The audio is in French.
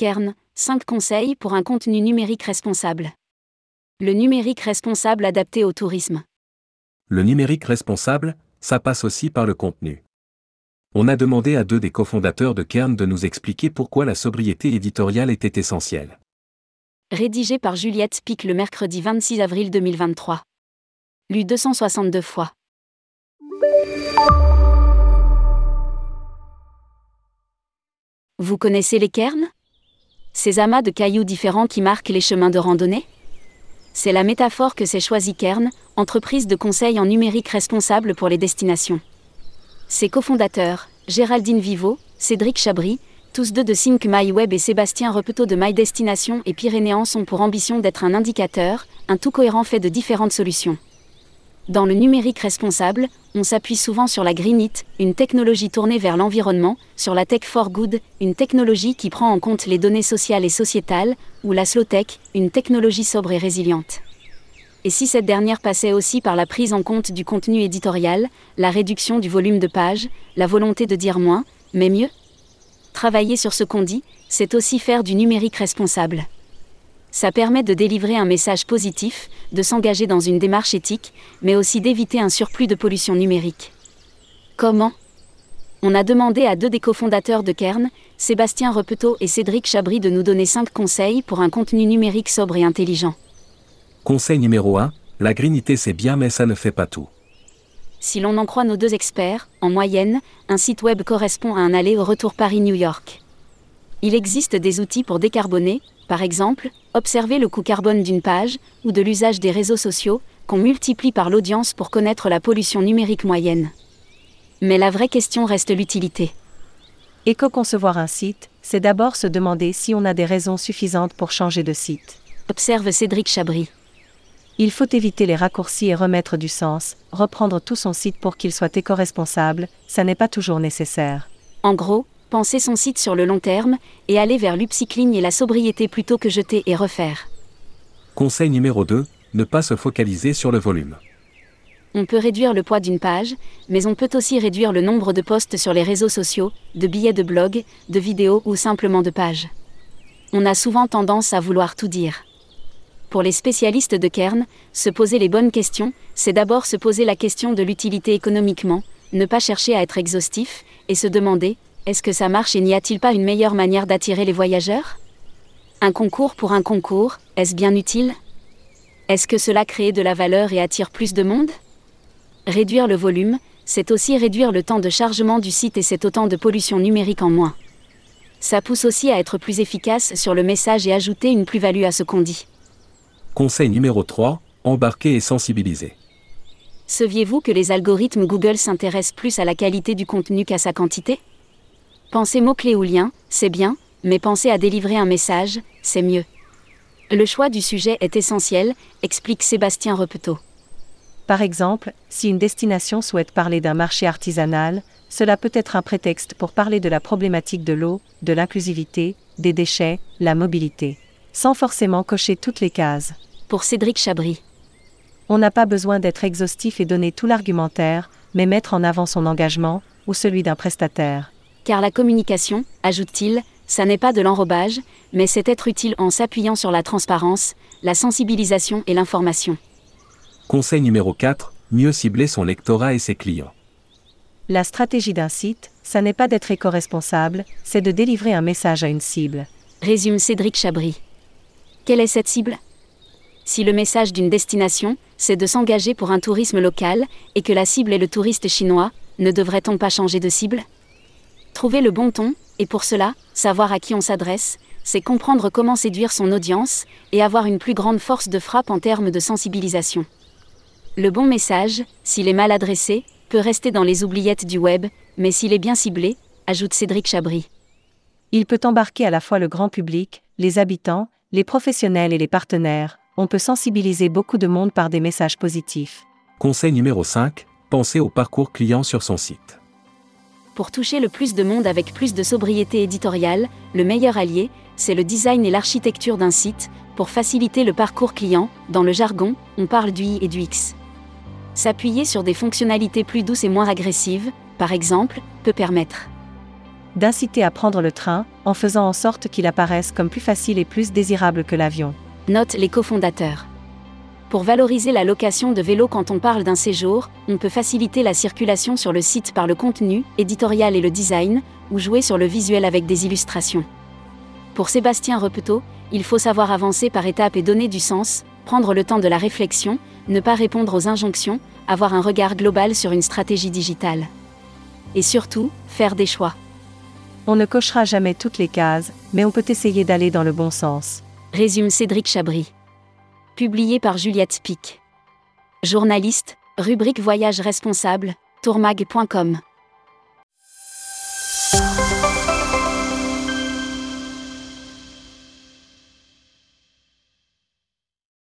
Kern, 5 conseils pour un contenu numérique responsable. Le numérique responsable adapté au tourisme. Le numérique responsable, ça passe aussi par le contenu. On a demandé à deux des cofondateurs de Kern de nous expliquer pourquoi la sobriété éditoriale était essentielle. Rédigé par Juliette Pic le mercredi 26 avril 2023. Lu 262 fois. Vous connaissez les cairns Ces amas de cailloux différents qui marquent les chemins de randonnée? C'est la métaphore que s'est choisi Kern, entreprise de conseil en numérique responsable pour les destinations. Ses cofondateurs, Géraldine Vivo, Cédric Chabry, tous deux de Sync My Web et Sébastien Repeto de My Destination et Pyrénéen sont pour ambition d'être un indicateur, un tout cohérent fait de différentes solutions. Dans le numérique responsable, on s'appuie souvent sur la Greenit, une technologie tournée vers l'environnement, sur la Tech for Good, une technologie qui prend en compte les données sociales et sociétales, ou la Slow Tech, une technologie sobre et résiliente. Et si cette dernière passait aussi par la prise en compte du contenu éditorial, la réduction du volume de pages, la volonté de dire moins, mais mieux? Travailler sur ce qu'on dit, c'est aussi faire du numérique responsable. Ça permet de délivrer un message positif, de s'engager dans une démarche éthique, mais aussi d'éviter un surplus de pollution numérique. Comment? On a demandé à deux des cofondateurs de Kern, Sébastien Repeto et Cédric Chabry, de nous donner cinq conseils pour un contenu numérique sobre et intelligent. Conseil numéro 1, la greenité c'est bien mais ça ne fait pas tout. Si l'on en croit nos deux experts, en moyenne, un site web correspond à un aller au retour Paris-New York. Il existe des outils pour décarboner, par exemple, observer le coût carbone d'une page, ou de l'usage des réseaux sociaux, qu'on multiplie par l'audience pour connaître la pollution numérique moyenne. Mais la vraie question reste l'utilité. Éco-concevoir un site, c'est d'abord se demander si on a des raisons suffisantes pour changer de site. Observe Cédric Chabry. Il faut éviter les raccourcis et remettre du sens, reprendre tout son site pour qu'il soit éco-responsable, ça n'est pas toujours nécessaire. En gros, penser son site sur le long terme et aller vers l'upcycling et la sobriété plutôt que jeter et refaire. Conseil numéro 2, ne pas se focaliser sur le volume. On peut réduire le poids d'une page, mais on peut aussi réduire le nombre de posts sur les réseaux sociaux, de billets de blog, de vidéos ou simplement de pages. On a souvent tendance à vouloir tout dire. Pour les spécialistes de Kern, se poser les bonnes questions, c'est d'abord se poser la question de l'utilité économiquement, ne pas chercher à être exhaustif, et se demander, est-ce que ça marche et n'y a-t-il pas une meilleure manière d'attirer les voyageurs? Un concours pour un concours, est-ce bien utile? Est-ce que cela crée de la valeur et attire plus de monde? Réduire le volume, c'est aussi réduire le temps de chargement du site et c'est autant de pollution numérique en moins. Ça pousse aussi à être plus efficace sur le message et ajouter une plus-value à ce qu'on dit. Conseil numéro 3, embarquer et sensibiliser. Saviez-vous que les algorithmes Google s'intéressent plus à la qualité du contenu qu'à sa quantité? Penser mots-clés ou liens, c'est bien, mais penser à délivrer un message, c'est mieux. Le choix du sujet est essentiel, explique Sébastien Repeto. Par exemple, si une destination souhaite parler d'un marché artisanal, cela peut être un prétexte pour parler de la problématique de l'eau, de l'inclusivité, des déchets, la mobilité. Sans forcément cocher toutes les cases. Pour Cédric Chabry. On n'a pas besoin d'être exhaustif et donner tout l'argumentaire, mais mettre en avant son engagement, ou celui d'un prestataire. Car la communication, ajoute-t-il, ça n'est pas de l'enrobage, mais c'est être utile en s'appuyant sur la transparence, la sensibilisation et l'information. Conseil numéro 4, mieux cibler son lectorat et ses clients. La stratégie d'un site, ça n'est pas d'être éco-responsable, c'est de délivrer un message à une cible. Résume Cédric Chabry. Quelle est cette cible? Si le message d'une destination, c'est de s'engager pour un tourisme local, et que la cible est le touriste chinois, ne devrait-on pas changer de cible? Trouver le bon ton, et pour cela, savoir à qui on s'adresse, c'est comprendre comment séduire son audience, et avoir une plus grande force de frappe en termes de sensibilisation. Le bon message, s'il est mal adressé, peut rester dans les oubliettes du web, mais s'il est bien ciblé, ajoute Cédric Chabry. Il peut embarquer à la fois le grand public, les habitants, les professionnels et les partenaires, on peut sensibiliser beaucoup de monde par des messages positifs. Conseil numéro 5, pensez au parcours client sur son site. Pour toucher le plus de monde avec plus de sobriété éditoriale, le meilleur allié, c'est le design et l'architecture d'un site, pour faciliter le parcours client, dans le jargon, on parle du I et du X. S'appuyer sur des fonctionnalités plus douces et moins agressives, par exemple, peut permettre d'inciter à prendre le train, en faisant en sorte qu'il apparaisse comme plus facile et plus désirable que l'avion. Note les cofondateurs. Pour valoriser la location de vélos quand on parle d'un séjour, on peut faciliter la circulation sur le site par le contenu, éditorial et le design, ou jouer sur le visuel avec des illustrations. Pour Sébastien Repetot, il faut savoir avancer par étapes et donner du sens, prendre le temps de la réflexion, ne pas répondre aux injonctions, avoir un regard global sur une stratégie digitale. Et surtout, faire des choix. On ne cochera jamais toutes les cases, mais on peut essayer d'aller dans le bon sens. Résume Cédric Chabry publié par Juliette Spic. Journaliste, rubrique Voyage responsable, tourmag.com.